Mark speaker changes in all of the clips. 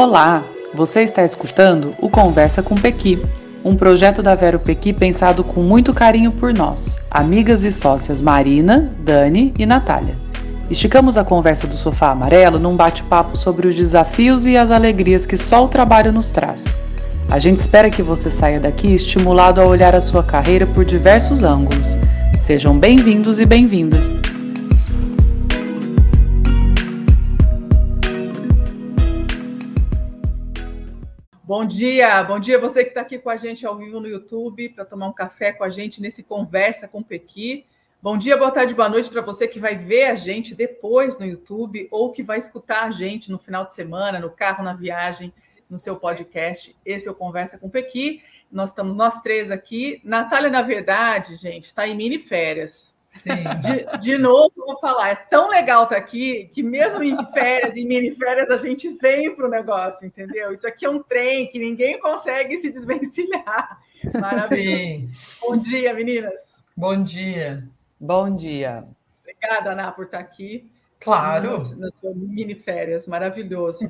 Speaker 1: Olá, você está escutando o Conversa com Pequi, um projeto da Vero Pequi pensado com muito carinho por nós, amigas e sócias Marina, Dani e Natália. Esticamos a conversa do sofá amarelo num bate-papo sobre os desafios e as alegrias que só o trabalho nos traz. A gente espera que você saia daqui estimulado a olhar a sua carreira por diversos ângulos. Sejam bem-vindos e bem-vindas.
Speaker 2: Bom dia, bom dia você que está aqui com a gente ao vivo no YouTube para tomar um café com a gente nesse Conversa com Pequi. Bom dia, boa tarde, boa noite para você que vai ver a gente depois no YouTube ou que vai escutar a gente no final de semana, no carro, na viagem, no seu podcast. Esse é o Conversa com Pequi. Nós estamos nós três aqui. Natália, na verdade, gente, está em mini férias. De, de, novo, vou falar, é tão legal estar tá aqui que mesmo em férias e mini férias a gente vem para o negócio, entendeu? Isso aqui é um trem que ninguém consegue se desvencilhar. Maravilhoso. Sim. Bom dia, meninas.
Speaker 3: Bom dia.
Speaker 1: Bom dia.
Speaker 2: Obrigada, Ana, por estar tá aqui.
Speaker 3: Claro.
Speaker 2: Nas, nas suas mini férias, maravilhoso.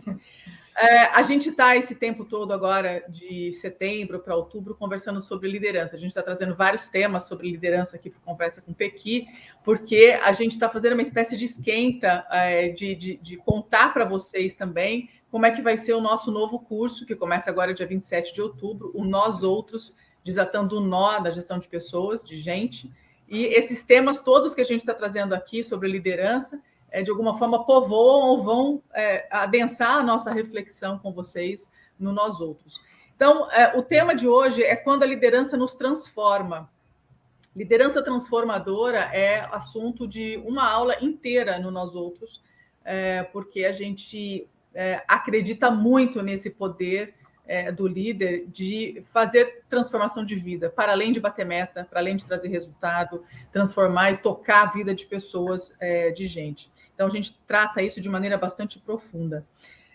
Speaker 2: É, a gente está esse tempo todo agora, de setembro para outubro, conversando sobre liderança. A gente está trazendo vários temas sobre liderança aqui para Conversa com Pequi, porque a gente está fazendo uma espécie de esquenta, é, de, de, de contar para vocês também como é que vai ser o nosso novo curso, que começa agora dia 27 de outubro, o Nós Outros, desatando o nó da gestão de pessoas, de gente. E esses temas todos que a gente está trazendo aqui sobre liderança, é, de alguma forma povoam ou vão é, adensar a nossa reflexão com vocês no Nós Outros. Então, é, o tema de hoje é quando a liderança nos transforma. Liderança transformadora é assunto de uma aula inteira no Nós Outros, é, porque a gente é, acredita muito nesse poder é, do líder de fazer transformação de vida, para além de bater meta, para além de trazer resultado, transformar e tocar a vida de pessoas, de gente. Então, a gente trata isso de maneira bastante profunda.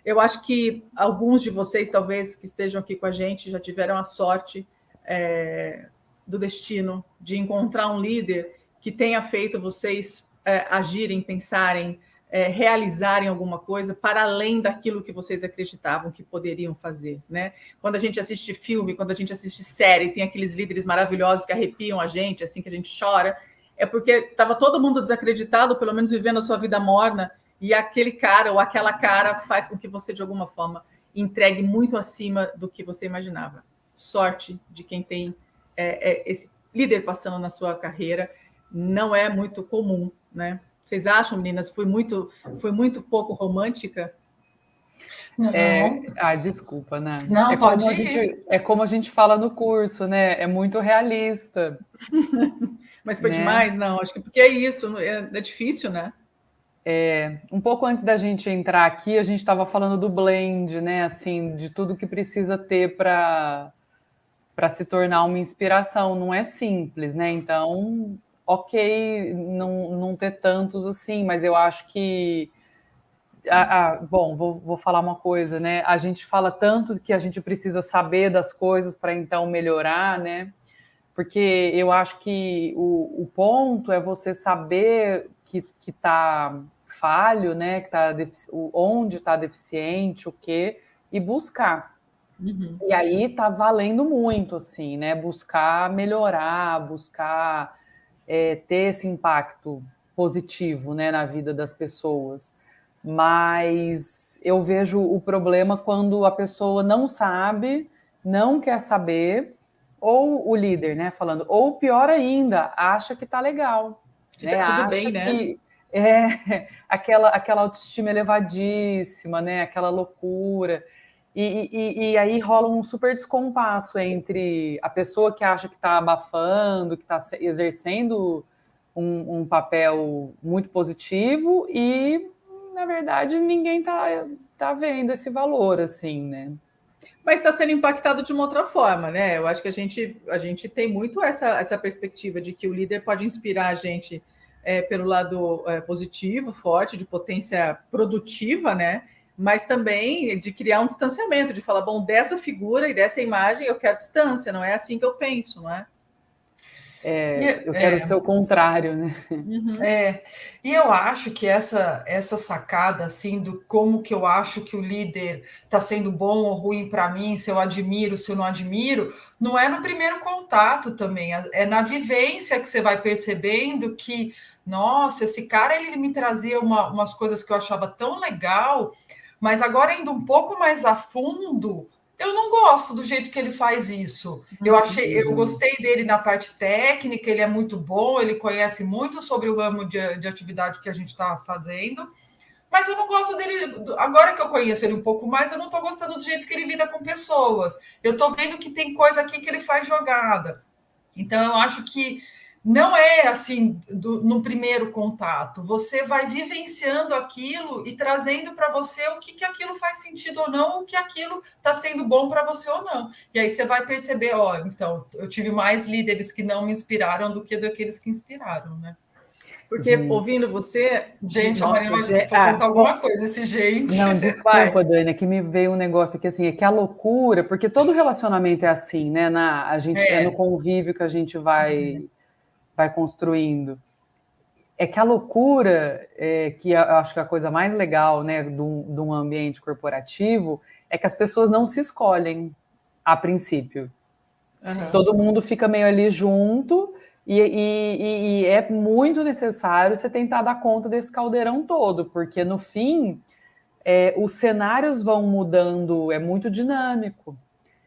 Speaker 2: Eu acho que alguns de vocês, talvez, que estejam aqui com a gente, já tiveram a sorte é, do destino de encontrar um líder que tenha feito vocês é, agirem, pensarem, é, realizarem alguma coisa para além daquilo que vocês acreditavam que poderiam fazer, né? Quando a gente assiste filme, quando a gente assiste série, tem aqueles líderes maravilhosos que arrepiam a gente, assim que a gente chora é porque estava todo mundo desacreditado, pelo menos vivendo a sua vida morna, e aquele cara ou aquela cara faz com que você, de alguma forma, entregue muito acima do que você imaginava. Sorte de quem tem é, é, esse líder passando na sua carreira não é muito comum, né? Vocês acham, meninas, foi muito, foi muito pouco romântica?
Speaker 1: Não. É, ah, desculpa, né?
Speaker 3: Não,
Speaker 1: é
Speaker 3: pode
Speaker 1: como ir. Gente, é como a gente fala no curso, né? É muito realista.
Speaker 2: Mas foi né? demais? Não, acho que porque é isso, é, é difícil, né?
Speaker 1: É, um pouco antes da gente entrar aqui, a gente estava falando do blend, né? Assim, de tudo que precisa ter para para se tornar uma inspiração. Não é simples, né? Então, ok, não, não ter tantos assim, mas eu acho que. Ah, ah, bom, vou, vou falar uma coisa, né? A gente fala tanto que a gente precisa saber das coisas para então melhorar, né? Porque eu acho que o, o ponto é você saber que está falho, né? Que tá onde está deficiente, o que, e buscar. Uhum. E aí tá valendo muito, assim, né? Buscar melhorar, buscar é, ter esse impacto positivo né, na vida das pessoas. Mas eu vejo o problema quando a pessoa não sabe, não quer saber ou o líder, né, falando, ou pior ainda, acha que tá legal,
Speaker 2: né? Tá tudo
Speaker 1: acha
Speaker 2: bem, né?
Speaker 1: Que é aquela aquela autoestima elevadíssima, né? Aquela loucura. E, e, e, aí rola um super descompasso entre a pessoa que acha que está abafando, que está exercendo um, um, papel muito positivo e, na verdade, ninguém está tá vendo esse valor, assim, né?
Speaker 2: Mas está sendo impactado de uma outra forma, né? Eu acho que a gente, a gente tem muito essa, essa perspectiva de que o líder pode inspirar a gente é, pelo lado é, positivo, forte, de potência produtiva, né? Mas também de criar um distanciamento, de falar, bom, dessa figura e dessa imagem eu quero distância, não é assim que eu penso, não é?
Speaker 1: É, eu quero é, ser o contrário, né?
Speaker 3: Uhum. É, e eu acho que essa essa sacada assim do como que eu acho que o líder está sendo bom ou ruim para mim, se eu admiro, se eu não admiro, não é no primeiro contato também, é, é na vivência que você vai percebendo que, nossa, esse cara ele me trazia uma, umas coisas que eu achava tão legal, mas agora indo um pouco mais a fundo, eu não gosto do jeito que ele faz isso. Eu achei, eu gostei dele na parte técnica, ele é muito bom, ele conhece muito sobre o ramo de, de atividade que a gente está fazendo. Mas eu não gosto dele. Agora que eu conheço ele um pouco mais, eu não estou gostando do jeito que ele lida com pessoas. Eu estou vendo que tem coisa aqui que ele faz jogada. Então, eu acho que não é assim do, no primeiro contato. Você vai vivenciando aquilo e trazendo para você o que, que aquilo faz sentido ou não, o que aquilo está sendo bom para você ou não. E aí você vai perceber, ó, então eu tive mais líderes que não me inspiraram do que daqueles que inspiraram, né?
Speaker 2: Porque gente. ouvindo você.
Speaker 3: Gente, Nossa, a Maria vai ah, contar alguma coisa, esse gente.
Speaker 1: Não, desculpa, Dani, é que me veio um negócio aqui assim, é que a loucura, porque todo relacionamento é assim, né? Na, a gente é, é no convívio que a gente vai. Uhum vai construindo. É que a loucura, é, que eu acho que é a coisa mais legal né, de um, de um ambiente corporativo, é que as pessoas não se escolhem a princípio. Uhum. Todo mundo fica meio ali junto e, e, e, é muito necessário você tentar dar conta desse caldeirão todo, porque no fim é, os cenários vão mudando, é muito dinâmico.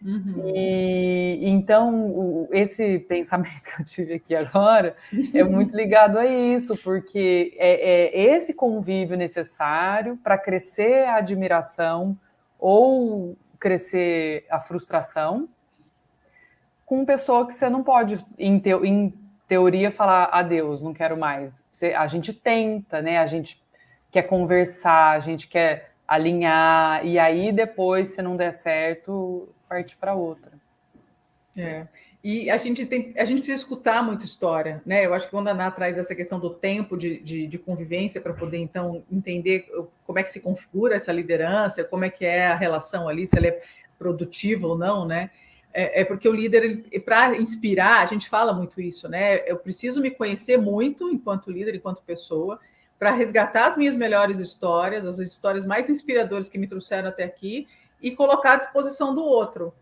Speaker 1: Uhum. E então o, esse pensamento que eu tive aqui agora é muito ligado a isso, porque é, é esse convívio necessário para crescer a admiração ou crescer a frustração com pessoa que você não pode, em, em teoria, falar adeus, não quero mais. Você, a gente tenta, né? A gente quer conversar, a gente quer alinhar, e aí depois, se não der certo, parte para outra.
Speaker 2: É. E a gente tem, a gente precisa escutar muito história, né? Eu acho que quando a Ana traz essa questão do tempo de, de, de convivência para poder então entender como é que se configura essa liderança, como é que é a relação ali, se ela é produtiva ou não, né? É, é porque o líder, para inspirar, a gente fala muito isso, né? Eu preciso me conhecer muito enquanto líder, enquanto pessoa, para resgatar as minhas melhores histórias, as histórias mais inspiradoras que me trouxeram até aqui e colocar à disposição do outro.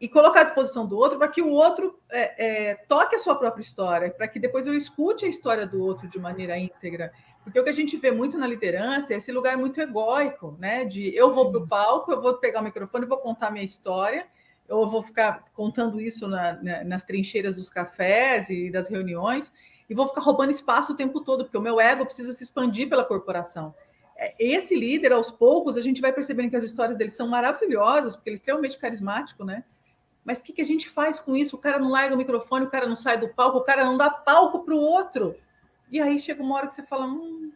Speaker 2: E colocar à disposição do outro para que o outro é, é, toque a sua própria história, para que depois eu escute a história do outro de maneira íntegra. Porque o que a gente vê muito na liderança é esse lugar muito egóico, né? De eu vou para o palco, eu vou pegar o microfone, vou contar minha história, eu vou ficar contando isso na, na, nas trincheiras dos cafés e das reuniões, e vou ficar roubando espaço o tempo todo, porque o meu ego precisa se expandir pela corporação esse líder, aos poucos, a gente vai percebendo que as histórias dele são maravilhosas, porque ele é extremamente carismático, né? Mas o que, que a gente faz com isso? O cara não larga o microfone, o cara não sai do palco, o cara não dá palco para o outro. E aí chega uma hora que você fala. Hum,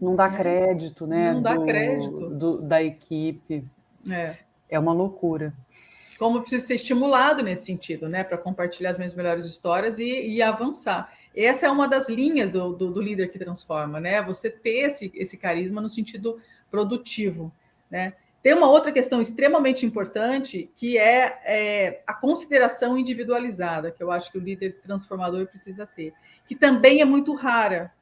Speaker 1: não dá crédito, né?
Speaker 2: Não dá do, crédito.
Speaker 1: Do, da equipe. É. é uma loucura.
Speaker 2: Como precisa ser estimulado nesse sentido, né? Para compartilhar as minhas melhores histórias e, e avançar. Essa é uma das linhas do, do, do, líder que transforma, né? Você ter esse, esse carisma no sentido produtivo, né? Tem uma outra questão extremamente importante que é, é, a consideração individualizada, que eu acho que o líder transformador precisa ter, que também é muito rara.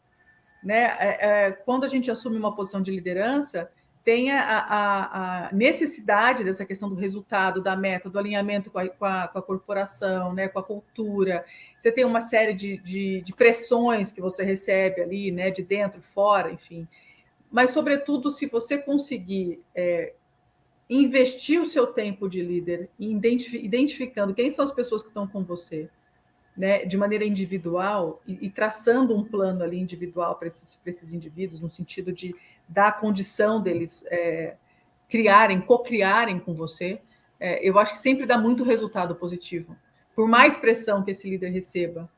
Speaker 2: Né? É, é, quando a gente assume uma posição de liderança, tem a, a, a, necessidade dessa questão do resultado, da meta, do alinhamento com a, com a, com corporação, né, com a cultura. Você tem uma série de, de, de, pressões que você recebe ali, né, de dentro, fora, enfim. Mas, sobretudo, se você conseguir é, investir o seu tempo de líder, identificando quem são as pessoas que estão com você, né, de maneira individual e, e traçando um plano ali individual para esses, esses indivíduos, no sentido de dar a condição deles é, criarem, co-criarem com você, é, eu acho que sempre dá muito resultado positivo. Por mais pressão que esse líder receba.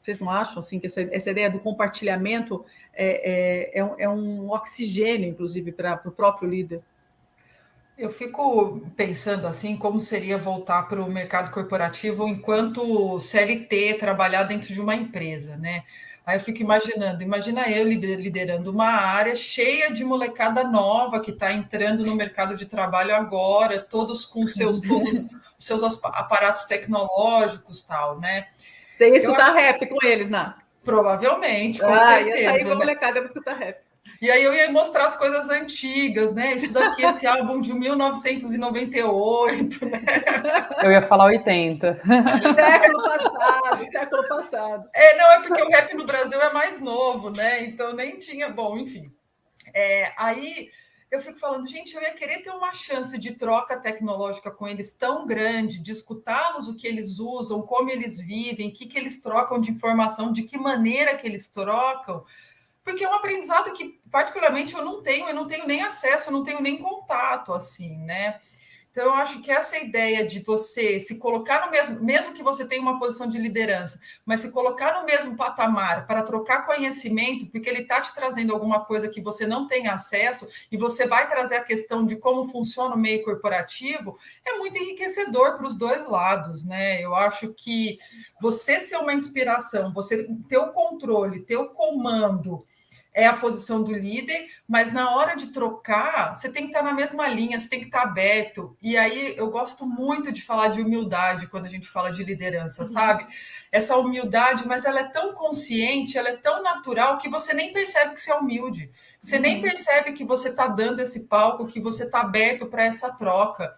Speaker 2: Vocês não acham assim que essa, essa ideia do compartilhamento é, é, é, um, é um oxigênio, inclusive, para o próprio líder?
Speaker 3: Eu fico pensando assim, como seria voltar para o mercado corporativo enquanto CLT, trabalhar dentro de uma empresa, né? Aí eu fico imaginando, imagina eu liderando uma área cheia de molecada nova que está entrando no mercado de trabalho agora, todos com seus todos os seus aparatos tecnológicos, tal, né?
Speaker 2: Você ia escutar acho... rap com eles, Ná?
Speaker 3: Provavelmente, com ah, certeza. Ia
Speaker 2: sair com a né? molecada para escutar rap.
Speaker 3: E aí eu ia mostrar as coisas antigas, né? Isso daqui, esse álbum de 1998, né?
Speaker 1: Eu ia falar 80.
Speaker 2: Século passado, século passado.
Speaker 3: É, não, é porque o rap no Brasil é mais novo, né? Então nem tinha, bom, enfim. É, aí eu fico falando, gente, eu ia querer ter uma chance de troca tecnológica com eles tão grande, de escutá-los, o que eles usam, como eles vivem, o que, que eles trocam de informação, de que maneira que eles trocam porque é um aprendizado que, particularmente, eu não tenho, eu não tenho nem acesso, eu não tenho nem contato, assim, né? Então, eu acho que essa ideia de você se colocar no mesmo, mesmo que você tenha uma posição de liderança, mas se colocar no mesmo patamar para trocar conhecimento, porque ele está te trazendo alguma coisa que você não tem acesso, e você vai trazer a questão de como funciona o meio corporativo, é muito enriquecedor para os dois lados, né? Eu acho que você ser uma inspiração, você ter o controle, ter o comando é a posição do líder, mas na hora de trocar, você tem que estar na mesma linha, você tem que estar aberto. E aí eu gosto muito de falar de humildade quando a gente fala de liderança, uhum. sabe? Essa humildade, mas ela é tão consciente, ela é tão natural que você nem percebe que você é humilde. Você uhum. nem percebe que você está dando esse palco, que você está aberto para essa troca.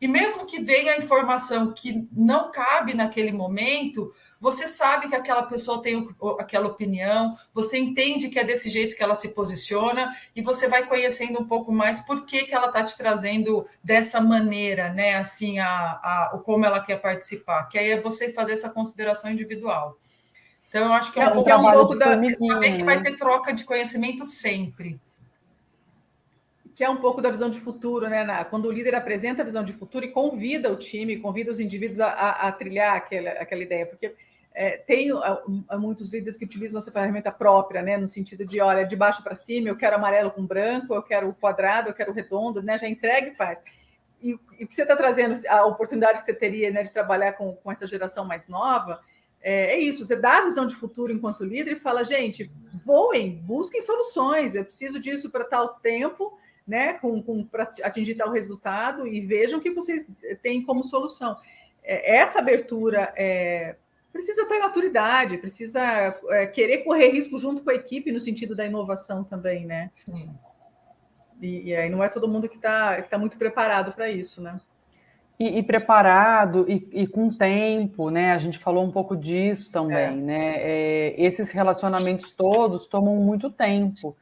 Speaker 3: E mesmo que venha a informação que não cabe naquele momento, você sabe que aquela pessoa tem aquela opinião, você entende que é desse jeito que ela se posiciona e você vai conhecendo um pouco mais por que, que ela está te trazendo dessa maneira, né? Assim, a, a, como ela quer participar, que aí é você fazer essa consideração individual. Então, eu acho que é, é um, é um pouco da. Saber que vai né? ter troca de conhecimento sempre
Speaker 2: que é um pouco da visão de futuro, né? Na, quando o líder apresenta a visão de futuro e convida o time, convida os indivíduos a, a, a trilhar aquela, aquela ideia, porque é, tem muitos líderes que utilizam essa ferramenta própria, né? No sentido de, olha, de baixo para cima, eu quero amarelo com branco, eu quero quadrado, eu quero redondo, né? Já entrega e faz. E, e o que você está trazendo, a oportunidade que você teria né, de trabalhar com, com essa geração mais nova, é, é, isso, você dá a visão de futuro enquanto líder e fala, gente, voem, busquem soluções, eu preciso disso para tal tempo, né, com, com para atingir tal resultado e vejam o que vocês têm como solução. É, essa abertura é, precisa ter maturidade, precisa é, querer correr risco junto com a equipe no sentido da inovação também, né? Sim. E, e aí não é todo mundo que está tá muito preparado para isso, né?
Speaker 1: E, e preparado e, e, com tempo, né? A gente falou um pouco disso também, é. né? É, esses relacionamentos todos tomam muito tempo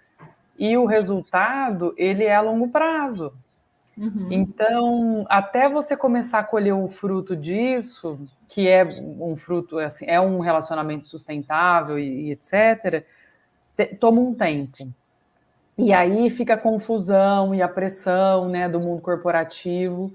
Speaker 1: e o resultado ele é a longo prazo. Uhum. Então, até você começar a colher o fruto disso, que é um fruto, assim, é um relacionamento sustentável e, e etc., te, toma um tempo. E aí fica a confusão e a pressão né, do mundo corporativo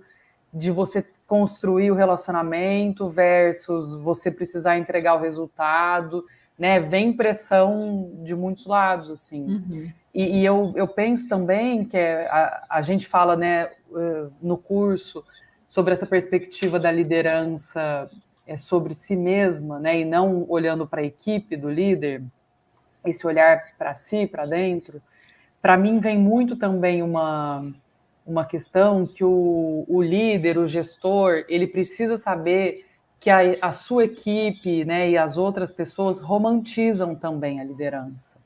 Speaker 1: de você construir o relacionamento versus você precisar entregar o resultado, né? Vem pressão de muitos lados, assim. Uhum. E, e, eu, eu penso também que é, a, a gente fala né, uh, no curso sobre essa perspectiva da liderança é, sobre si mesma, né, e não olhando para a equipe do líder, esse olhar para si, para dentro. Para mim, vem muito também uma, uma questão que o, o líder, o gestor, ele precisa saber que a, a sua equipe né, e as outras pessoas romantizam também a liderança.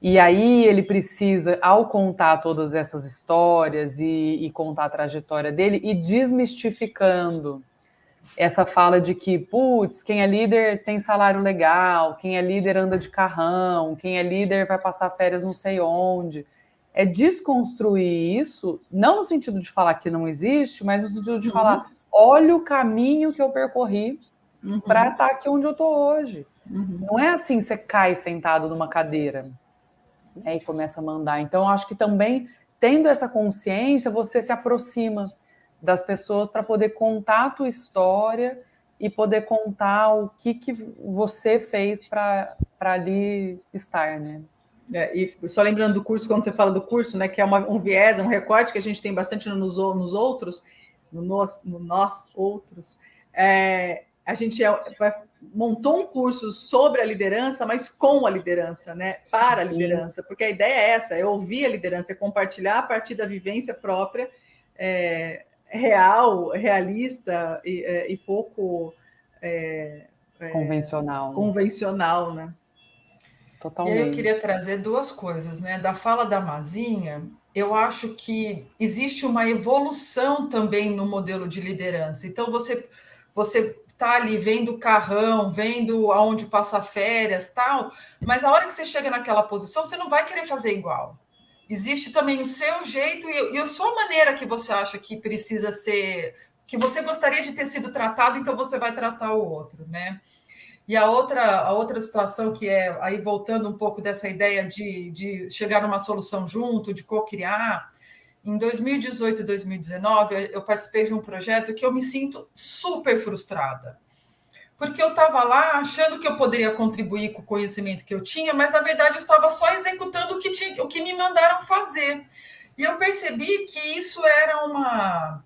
Speaker 1: E aí ele precisa, ao contar todas essas histórias e, e, contar a trajetória dele, e desmistificando essa fala de que, putz, quem é líder tem salário legal, quem é líder anda de carrão, quem é líder vai passar férias não sei onde. É desconstruir isso, não no sentido de falar que não existe, mas no sentido de uhum. falar: olha o caminho que eu percorri uhum. para estar aqui onde eu estou hoje. Uhum. Não é assim, você cai sentado numa cadeira né, e começa a mandar. Então, acho que também, tendo essa consciência, você se aproxima das pessoas para poder contar a tua história e poder contar o que, que você fez para ali estar, né?
Speaker 2: É, e só lembrando do curso, quando você fala do curso, né, que é uma, um viés, um recorte que a gente tem bastante nos, nos outros, no nós, no nós outros, é, a gente é, montou um curso sobre a liderança, mas com a liderança, né? Para a liderança, porque a ideia é essa: é ouvir a liderança, é compartilhar a partir da vivência própria, é, real, realista e, é, e pouco é,
Speaker 1: é, convencional.
Speaker 2: Né? Convencional, né?
Speaker 3: Totalmente. E aí eu queria trazer duas coisas, né? Da fala da Mazinha, eu acho que existe uma evolução também no modelo de liderança. Então, você você tá ali vendo o carrão, vendo aonde passa férias, tal, mas a hora que você chega naquela posição, você não vai querer fazer igual. Existe também o seu jeito e, e a sua maneira que você acha que precisa ser, que você gostaria de ter sido tratado, então você vai tratar o outro, né? E a outra, a outra situação que é, aí voltando um pouco dessa ideia de, de chegar numa solução junto, de co-criar, em 2018 e 2019, eu participei de um projeto que eu me sinto super frustrada. Porque eu estava lá achando que eu poderia contribuir com o conhecimento que eu tinha, mas na verdade eu estava só executando o que, tinha, o que me mandaram fazer. E eu percebi que isso era uma,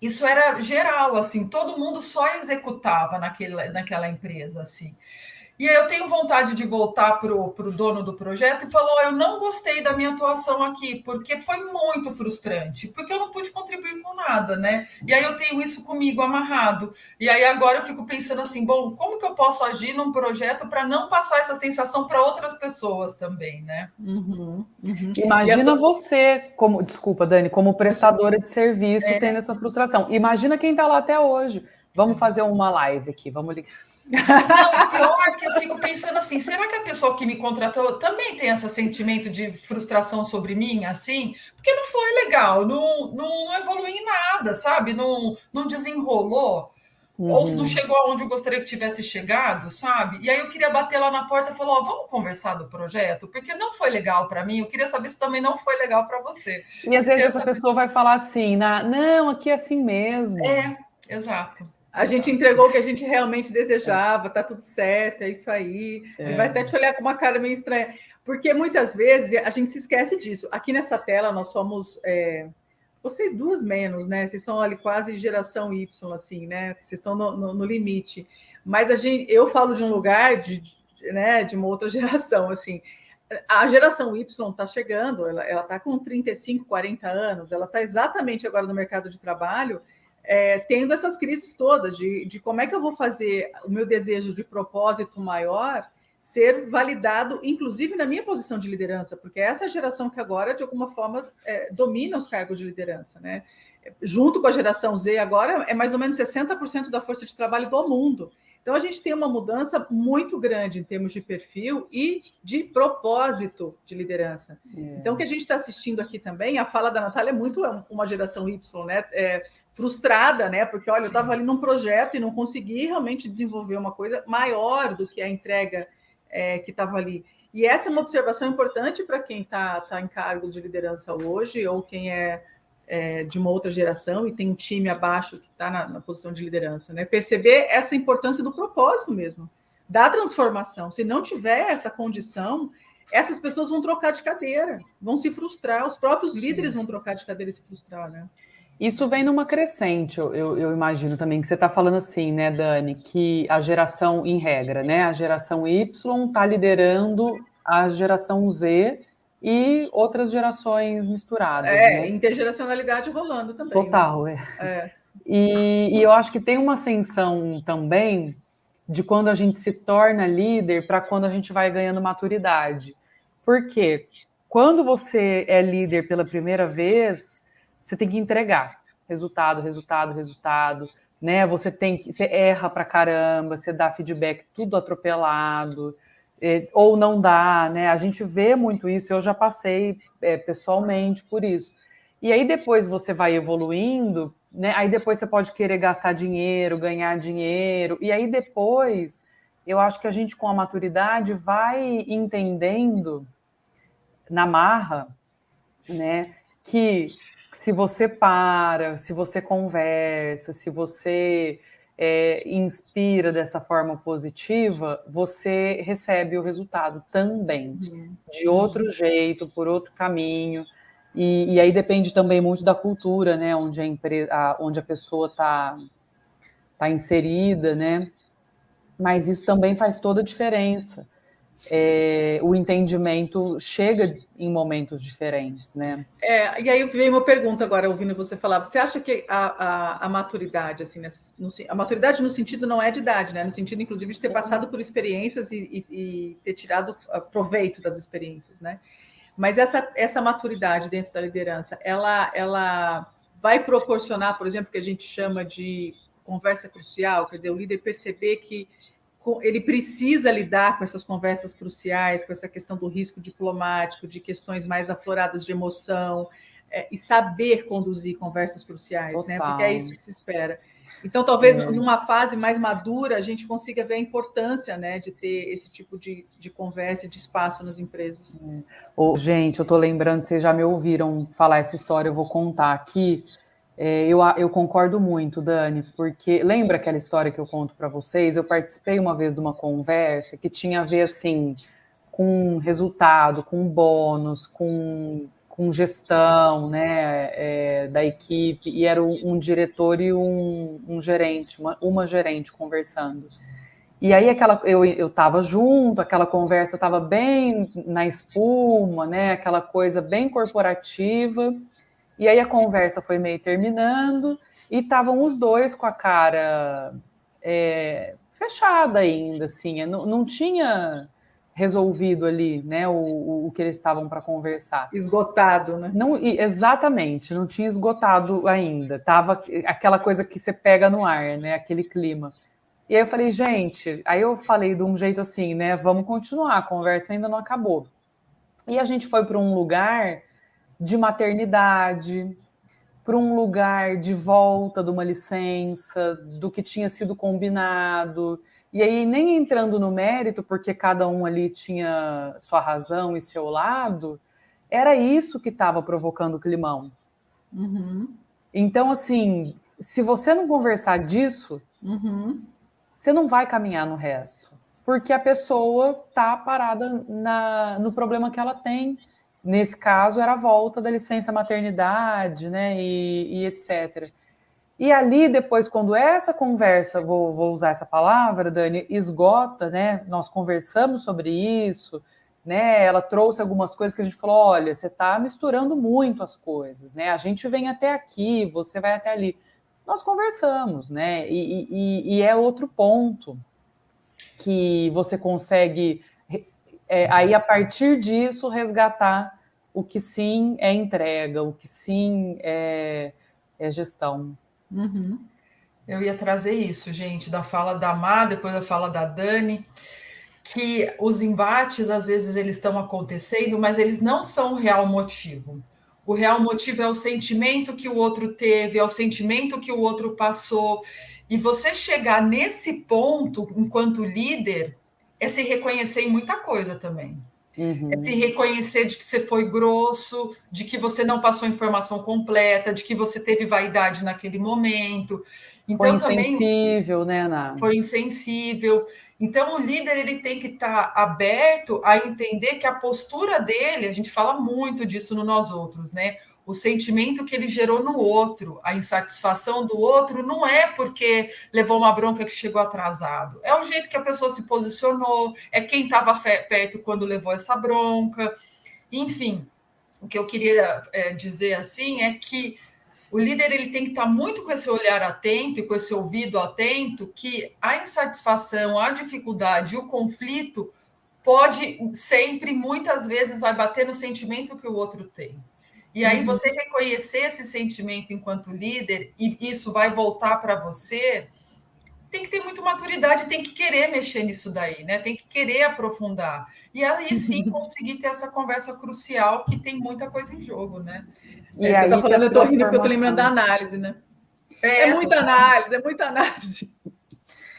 Speaker 3: isso era geral, assim, todo mundo só executava naquele, naquela empresa, assim. E aí eu tenho vontade de voltar para o dono do projeto e falar: eu não gostei da minha atuação aqui, porque foi muito frustrante, porque eu não pude contribuir com nada, né? E aí eu tenho isso comigo amarrado. E aí agora eu fico pensando assim: bom, como que eu posso agir num projeto para não passar essa sensação para outras pessoas também, né?
Speaker 1: Uhum, uhum. Imagina essa... você, como, desculpa, Dani, como prestadora de serviço, é. tendo essa frustração. Imagina quem está lá até hoje. Vamos fazer uma live aqui, vamos ligar.
Speaker 3: Não, pior é que eu fico pensando assim, será que a pessoa que me contratou também tem esse sentimento de frustração sobre mim, assim? Porque não foi legal, não, não, não evoluiu em nada, sabe? Não, não desenrolou. Uhum. Ou não chegou aonde eu gostaria que tivesse chegado, sabe? E aí eu queria bater lá na porta e falar: Ó, vamos conversar do projeto, porque não foi legal para mim. Eu queria saber se também não foi legal para você.
Speaker 1: E às vezes essa pessoa vai falar assim: na, não, aqui é assim mesmo.
Speaker 3: É, exato.
Speaker 2: A gente entregou o que a gente realmente desejava, tá tudo certo, é isso aí. É. vai até te olhar com uma cara meio estranha. Porque muitas vezes a gente se esquece disso. Aqui nessa tela nós somos. É, vocês duas menos, né? Vocês são ali quase geração Y, assim, né? Vocês estão no, no, no limite. Mas a gente, eu falo de um lugar de, de, né, de uma outra geração, assim. A geração Y está chegando, ela está com 35, 40 anos, ela está exatamente agora no mercado de trabalho é, tendo essas crises todas de, de como é que eu vou fazer o meu desejo de propósito maior ser validado, inclusive na minha posição de liderança, porque essa é a geração que agora, de alguma forma, é, domina os cargos de liderança, né? Junto com a geração Z, agora é mais ou menos 60% da força de trabalho do mundo. Então, a gente tem uma mudança muito grande em termos de perfil e de propósito de liderança. É. Então, o que a gente está assistindo aqui também, a fala da Natália é muito uma geração Y, né? É, frustrada, né? Porque, olha, Sim. eu estava ali num projeto e não consegui realmente desenvolver uma coisa maior do que a entrega é, que estava ali. E essa é uma observação importante para quem está tá em cargos de liderança hoje, ou quem é, é, de uma outra geração e tem um time abaixo que está na, na, posição de liderança, né? Perceber essa importância do propósito mesmo, da transformação. Se não tiver essa condição, essas pessoas vão trocar de cadeira, vão se frustrar, os próprios Sim. líderes vão trocar de cadeira e se frustrar, né?
Speaker 1: Isso vem numa crescente, eu, eu imagino também, que você está falando assim, né, Dani, que a geração, em regra, né, a geração Y está liderando a geração Z e outras gerações misturadas.
Speaker 2: É, né? intergeracionalidade rolando também.
Speaker 1: Total, né? é. é. E, e eu acho que tem uma ascensão também de quando a gente se torna líder para quando a gente vai ganhando maturidade. Por quê? Quando você é líder pela primeira vez, você tem que entregar resultado, resultado, resultado, né? Você tem que, você erra pra caramba, você dá feedback tudo atropelado, é, ou não dá, né? A gente vê muito isso, eu já passei é, pessoalmente por isso. E aí depois você vai evoluindo, né? Aí depois você pode querer gastar dinheiro, ganhar dinheiro, e aí depois eu acho que a gente com a maturidade vai entendendo na marra, né? Que se você para, se você conversa, se você é, inspira dessa forma positiva, você recebe o resultado também, uhum. de outro jeito, por outro caminho. E, e, aí depende também muito da cultura, né, onde a, empresa, a, onde a pessoa está tá inserida, né? Mas isso também faz toda a diferença. É, o entendimento chega em momentos diferentes, né?
Speaker 2: É, e aí veio uma pergunta agora, ouvindo você falar. Você acha que a, a, a maturidade, assim, nessa, no, a maturidade no sentido não é de idade, né? No sentido, inclusive, de ter Sim. passado por experiências e, e, e, ter tirado proveito das experiências, né? Mas essa, essa maturidade dentro da liderança, ela, ela vai proporcionar, por exemplo, o que a gente chama de conversa crucial, quer dizer, o líder perceber que ele precisa lidar com essas conversas cruciais, com essa questão do risco diplomático, de questões mais afloradas de emoção, é, e saber conduzir conversas cruciais, Total. né? Porque é isso que se espera. Então, talvez é. numa fase mais madura, a gente consiga ver a importância né, de ter esse tipo de, de conversa e de espaço nas empresas.
Speaker 1: É. Oh, gente, eu estou lembrando, vocês já me ouviram falar essa história, eu vou contar aqui. É, eu, eu, concordo muito, Dani, porque lembra aquela história que eu conto para vocês? Eu participei uma vez de uma conversa que tinha a ver assim com resultado, com bônus, com, com gestão né, é, da equipe, e era um, um diretor e um, um gerente, uma, uma, gerente conversando. E aí aquela eu estava junto, aquela conversa estava bem na espuma, né, aquela coisa bem corporativa. E aí a conversa foi meio terminando e estavam os dois com a cara é, fechada ainda, assim, não, não tinha resolvido ali, né, o, o que eles estavam para conversar.
Speaker 2: Esgotado, né?
Speaker 1: Não, exatamente, não tinha esgotado ainda. Tava aquela coisa que você pega no ar, né, aquele clima. E aí eu falei, gente, aí eu falei de um jeito assim, né, vamos continuar, a conversa ainda não acabou. E a gente foi para um lugar de maternidade, para um lugar de volta de uma licença, do que tinha sido combinado. E aí, nem entrando no mérito, porque cada um ali tinha sua razão e seu lado, era isso que estava provocando o climão. Uhum. Então, assim, se você não conversar disso, uhum. você não vai caminhar no resto. Porque a pessoa está parada na, no problema que ela tem Nesse caso, era a volta da licença maternidade, né, e, e etc. E ali, depois, quando essa conversa, vou, vou, usar essa palavra, Dani, esgota, né? Nós conversamos sobre isso, né? Ela trouxe algumas coisas que a gente falou: olha, você está misturando muito as coisas, né? A gente vem até aqui, você vai até ali. Nós conversamos, né? E, e, e é outro ponto que você consegue, é, aí a partir disso, resgatar o que sim é entrega, o que sim é, é gestão.
Speaker 3: Uhum. Eu ia trazer isso, gente, da fala da Má, depois da fala da Dani, que os embates, às vezes, eles estão acontecendo, mas eles não são o real motivo. O real motivo é o sentimento que o outro teve, é o sentimento que o outro passou. E você chegar nesse ponto, enquanto líder, é se reconhecer em muita coisa também. Uhum. É se reconhecer de que você foi grosso, de que você não passou a informação completa, de que você teve vaidade naquele momento.
Speaker 1: Então, foi insensível, também, né, Ana?
Speaker 3: Foi insensível. Então, o líder ele tem que estar tá aberto a entender que a postura dele, a gente fala muito disso no nós outros, né? O sentimento que ele gerou no outro, a insatisfação do outro, não é porque levou uma bronca que chegou atrasado, é o jeito que a pessoa se posicionou, é quem estava perto quando levou essa bronca, enfim. O que eu queria é, dizer assim é que o líder ele tem que estar muito com esse olhar atento e com esse ouvido atento, que a insatisfação, a dificuldade, o conflito pode sempre, muitas vezes, vai bater no sentimento que o outro tem. E aí uhum. você reconhecer esse sentimento enquanto líder e isso vai voltar para você, tem que ter muita maturidade, tem que querer mexer nisso daí, né? Tem que querer aprofundar. E aí sim conseguir ter essa conversa crucial que tem muita coisa em jogo, né?
Speaker 2: E é, você está falando, eu estou rindo porque eu estou lembrando da análise, né? É, é muita análise, é muita análise.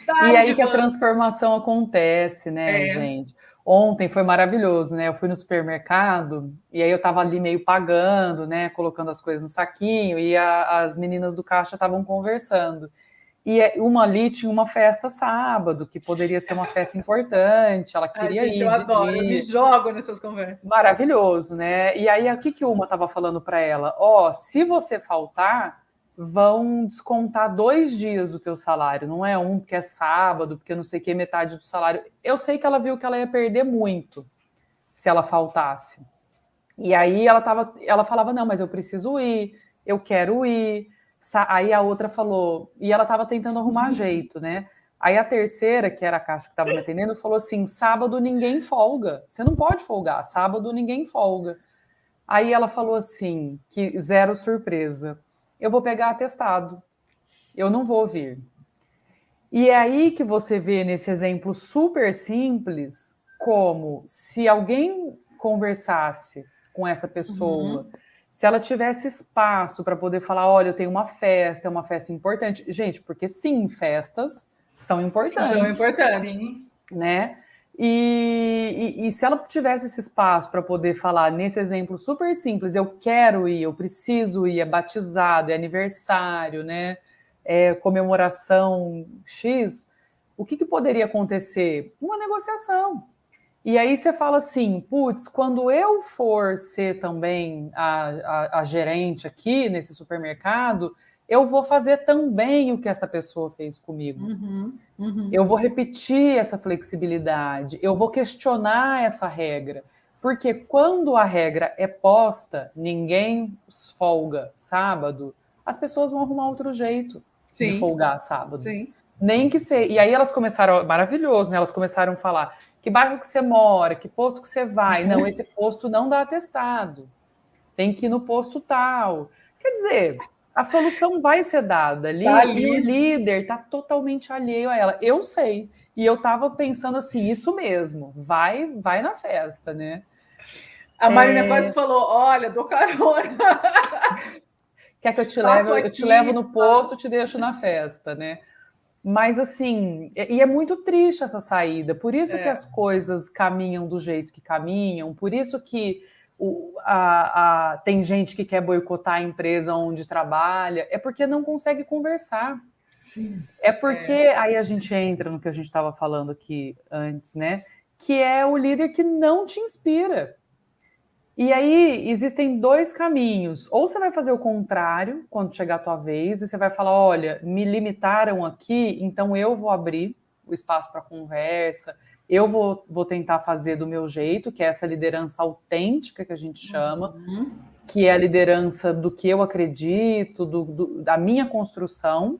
Speaker 1: Tá, e aí que a transformação acontece, né, é. gente? Ontem foi maravilhoso, né? Eu fui no supermercado e aí eu estava ali meio pagando, né? Colocando as coisas no saquinho e a, as meninas do caixa estavam conversando. E é, uma ali tinha uma festa sábado, que poderia ser uma festa importante, ela queria Ai, gente, ir.
Speaker 2: Eu adoro, dia. eu me jogo nessas conversas.
Speaker 1: Maravilhoso, né? E aí, o que, que uma estava falando para ela? Ó, oh, se você faltar, vão descontar dois dias do teu salário, não é um porque é sábado, porque não sei o que, metade do salário. Eu sei que ela viu que ela ia perder muito se ela faltasse. E aí ela tava, ela falava, não, mas eu preciso ir, eu quero ir. Aí a outra falou, e ela estava tentando arrumar uhum. jeito, né? Aí a terceira, que era a caixa que estava me atendendo, falou assim: sábado ninguém folga. Você não pode folgar, sábado ninguém folga. Aí ela falou assim: que zero surpresa. Eu vou pegar atestado. Eu não vou vir. E é aí que você vê nesse exemplo super simples como se alguém conversasse com essa pessoa, uhum. se ela tivesse espaço para poder falar, olha, eu tenho uma festa, é uma festa importante. Gente, porque sim, festas são importantes. Sim,
Speaker 2: são importantes.
Speaker 1: Né? E, e, e, se ela tivesse esse espaço para poder falar nesse exemplo super simples, eu quero ir, eu preciso ir, é batizado, é aniversário, né? É comemoração X, o que, que poderia acontecer? Uma negociação. E aí você fala assim, putz, quando eu for ser também a, a, a gerente aqui nesse supermercado, eu vou fazer também o que essa pessoa fez comigo. Uhum, uhum. Eu vou repetir essa flexibilidade, eu vou questionar essa regra. Porque quando a regra é posta, ninguém folga sábado, as pessoas vão arrumar outro jeito Sim. de folgar sábado. Sim. Nem que ser. E aí elas começaram, maravilhoso, né? Elas começaram a falar que bairro que você mora, que posto que você vai. Não, esse posto não dá atestado. Tem que ir no posto tal. Quer dizer, a solução vai ser dada ali, tá ali. e o líder está totalmente alheio a ela. Eu sei. E eu estava pensando assim, isso mesmo, vai, vai na festa, né?
Speaker 2: A Marina é... quase falou: olha, dou carona.
Speaker 1: Quer que eu te leve? Eu te levo no posto, te deixo na festa, né? Mas assim, e é muito triste essa saída. Por isso é. que as coisas caminham do jeito que caminham, por isso que o, a, a, tem gente que quer boicotar a empresa onde trabalha, é porque não consegue conversar. Sim. É porque é. aí a gente entra no que a gente estava falando aqui antes, né? Que é o líder que não te inspira. E aí existem dois caminhos. Ou você vai fazer o contrário quando chegar a tua vez, e você vai falar: olha, me limitaram aqui, então eu vou abrir o espaço para conversa, eu vou, vou tentar fazer do meu jeito, que é essa liderança autêntica que a gente chama, uhum. que é a liderança do que eu acredito, do, do, da minha construção.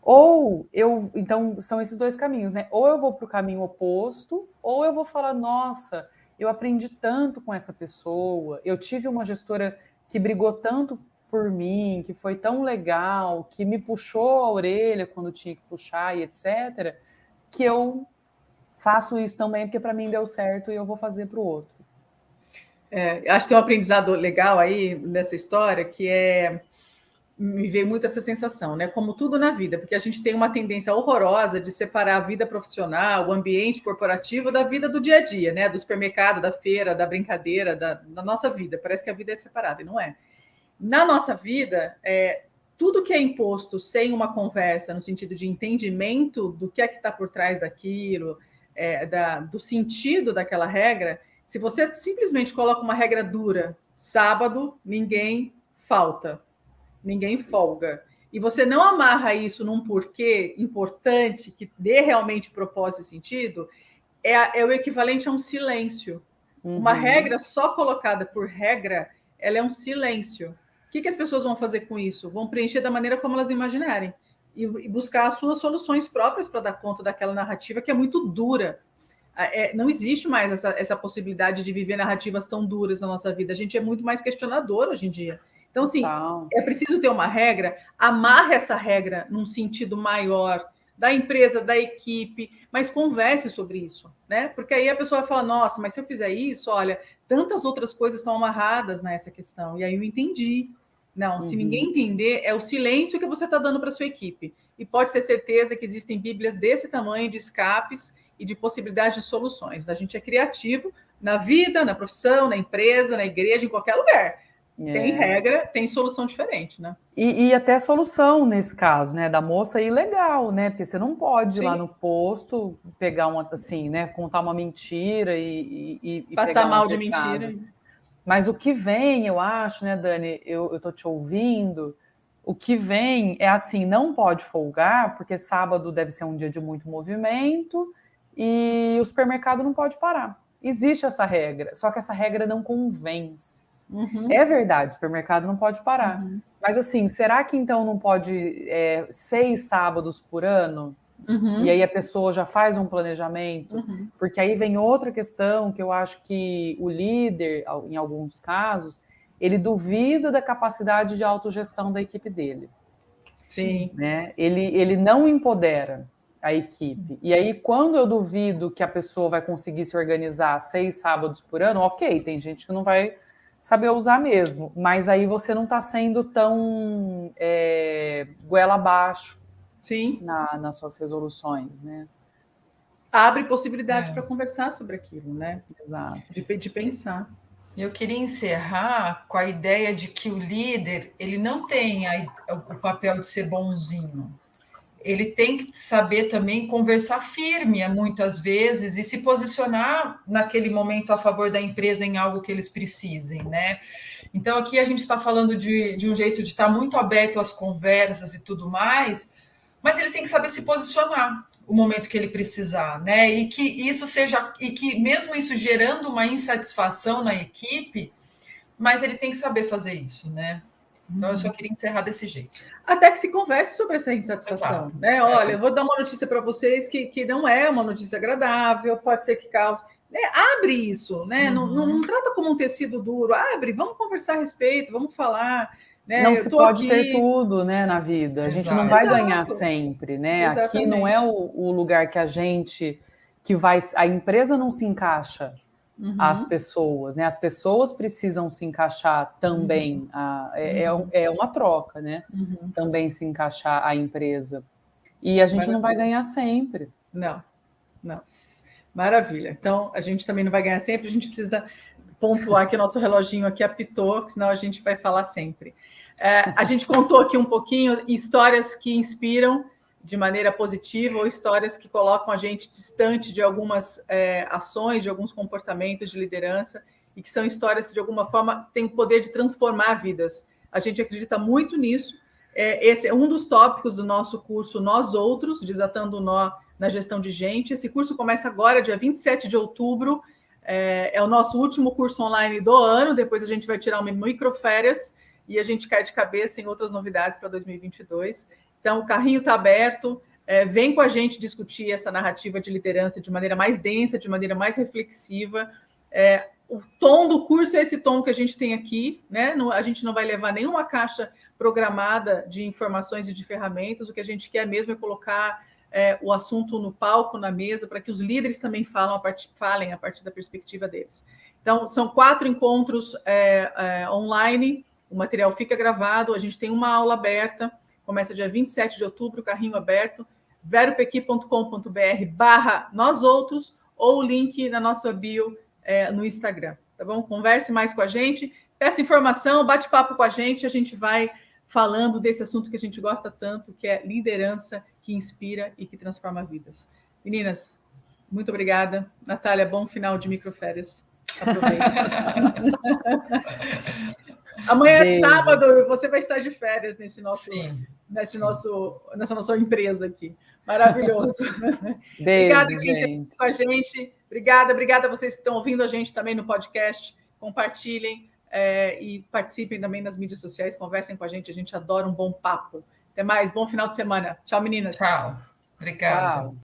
Speaker 1: Ou eu, então, são esses dois caminhos, né? Ou eu vou para o caminho oposto, ou eu vou falar, nossa, eu aprendi tanto com essa pessoa, eu tive uma gestora que brigou tanto por mim, que foi tão legal, que me puxou a orelha quando tinha que puxar e etc., que eu faço isso também porque para mim deu certo e eu vou fazer para o outro.
Speaker 2: É, acho que tem um aprendizado legal aí nessa história que é me veio muito essa sensação, né? Como tudo na vida, porque a gente tem uma tendência horrorosa de separar a vida profissional, o ambiente corporativo da vida do dia a dia, né? Do supermercado, da feira, da brincadeira, da, da nossa vida. Parece que a vida é separada e não é. Na nossa vida, é, tudo que é imposto sem uma conversa, no sentido de entendimento do que é que está por trás daquilo, é, da, do sentido daquela regra, se você simplesmente coloca uma regra dura, sábado, ninguém falta, ninguém folga, e você não amarra isso num porquê importante que dê realmente propósito e sentido, é, é o equivalente a um silêncio. Uhum. Uma regra só colocada por regra, ela é um silêncio. O que, que as pessoas vão fazer com isso? Vão preencher da maneira como elas imaginarem e, buscar as suas soluções próprias para dar conta daquela narrativa que é muito dura. É, não existe mais essa, essa possibilidade de viver narrativas tão duras na nossa vida. A gente é muito mais questionador hoje em dia. Então, assim, é preciso ter uma regra, amarre essa regra num sentido maior da empresa, da equipe, mas converse sobre isso, né? Porque aí a pessoa vai falar, nossa, mas se eu fizer isso, olha, tantas outras coisas estão amarradas nessa questão. E aí eu entendi. Não, uhum. se ninguém entender, é o silêncio que você está dando para sua equipe. E pode ter certeza que existem bíblias desse tamanho de escapes e de possibilidades de soluções. A gente é criativo na vida, na profissão, na empresa, na igreja, em qualquer lugar. É. Tem regra, tem solução diferente, né?
Speaker 1: E, e, até solução nesse caso, né? Da moça ilegal, né? Porque você não pode Sim. ir lá no posto pegar uma assim, né? Contar uma mentira e, e,
Speaker 2: e passar mal de mentira.
Speaker 1: Mas o que vem, eu acho, né, Dani, eu estou te ouvindo, o que vem é assim, não pode folgar, porque sábado deve ser um dia de muito movimento e o supermercado não pode parar. Existe essa regra, só que essa regra não convence. Uhum. É verdade, o supermercado não pode parar. Uhum. Mas assim, será que então não pode é, seis sábados por ano? Uhum. E aí a pessoa já faz um planejamento, uhum. porque aí vem outra questão que eu acho que o líder, em alguns casos, ele duvida da capacidade de autogestão da equipe dele.
Speaker 2: Sim.
Speaker 1: Né? Ele, ele não empodera a equipe. E aí, quando eu duvido que a pessoa vai conseguir se organizar seis sábados por ano, ok, tem gente que não vai saber usar mesmo, mas aí você não está sendo tão é, goela abaixo
Speaker 2: Sim.
Speaker 1: Na, nas suas resoluções, né?
Speaker 2: Abre possibilidade é. para conversar sobre aquilo, né?
Speaker 1: Exato.
Speaker 2: De, de pensar.
Speaker 3: Eu queria encerrar com a ideia de que o líder ele não tem a, o papel de ser bonzinho. Ele tem que saber também conversar firme muitas vezes e se posicionar naquele momento a favor da empresa em algo que eles precisem, né? Então aqui a gente está falando de, de um jeito de estar tá muito aberto às conversas e tudo mais, mas ele tem que saber se posicionar o momento que ele precisar, né? E que isso seja e que mesmo isso gerando uma insatisfação na equipe, mas ele tem que saber fazer isso, né? Então eu só queria encerrar desse jeito.
Speaker 2: Até que se converse sobre essa insatisfação, Exato. né? Olha, eu vou dar uma notícia para vocês que, que não é uma notícia agradável, pode ser que cause. Né? Abre isso, né? Uhum. Não, não, não, trata como um tecido duro, abre, vamos conversar a respeito, vamos falar.
Speaker 1: Né? Não se pode aqui... ter tudo, né, na vida. A gente não vai Exato. ganhar sempre, né? Exatamente. Aqui não é o, o, lugar que a gente que vai. A empresa não se encaixa uhum. às pessoas, né? As pessoas precisam se encaixar também. Uhum. A, é, é uhum. é, uma troca, né? Uhum. Também se encaixar a empresa. E a gente Maravilha. não vai ganhar sempre.
Speaker 2: Não, não. Maravilha. Então, a gente também não vai ganhar sempre, a gente precisa pontuar que nosso reloginho aqui apitou, senão a gente vai falar sempre. É, a gente contou aqui um pouquinho histórias que inspiram de maneira positiva ou histórias que colocam a gente distante de algumas é, ações, de alguns comportamentos de liderança e que são histórias que de alguma forma têm o poder de transformar vidas. A gente acredita muito nisso. É, esse é um dos tópicos do nosso curso Nós Outros, Desatando o Nó na Gestão de Gente. Esse curso começa agora, dia 27 de outubro. É, é, o nosso último curso online do ano. Depois a gente vai tirar uma microférias e a gente cai de cabeça em outras novidades para 2022. Então, o carrinho está aberto. É, vem com a gente discutir essa narrativa de liderança de maneira mais densa, de maneira mais reflexiva. É, o tom do curso é esse tom que a gente tem aqui, né? Não, a gente não vai levar nenhuma caixa programada de informações e de ferramentas. O que a gente quer mesmo é colocar é, o assunto no palco, na mesa, para que os líderes também falam a part... falem a partir da perspectiva deles. Então, são quatro encontros é, é, online, o material fica gravado, a gente tem uma aula aberta, começa dia 27 de outubro, carrinho aberto, veropequi.com.br barra nós outros, ou o link na nossa bio é, no Instagram, tá bom? Converse mais com a gente, peça informação, bate papo com a gente, a gente vai falando desse assunto que a gente gosta tanto, que é liderança que inspira e que transforma vidas. Meninas, muito obrigada. Natália, bom final de microférias. Aproveite. Amanhã é sábado, você vai estar de férias nesse nosso, nesse nosso, nessa nossa empresa aqui. Maravilhoso.
Speaker 1: Beijo, obrigada gente.
Speaker 2: com a gente. Obrigada, obrigada a vocês que estão ouvindo a gente também no podcast. Compartilhem é, e participem também nas mídias sociais, conversem com a gente, a gente adora um bom papo. Até mais, bom final de semana. Tchau, meninas.
Speaker 3: Tchau. Obrigada. Tchau.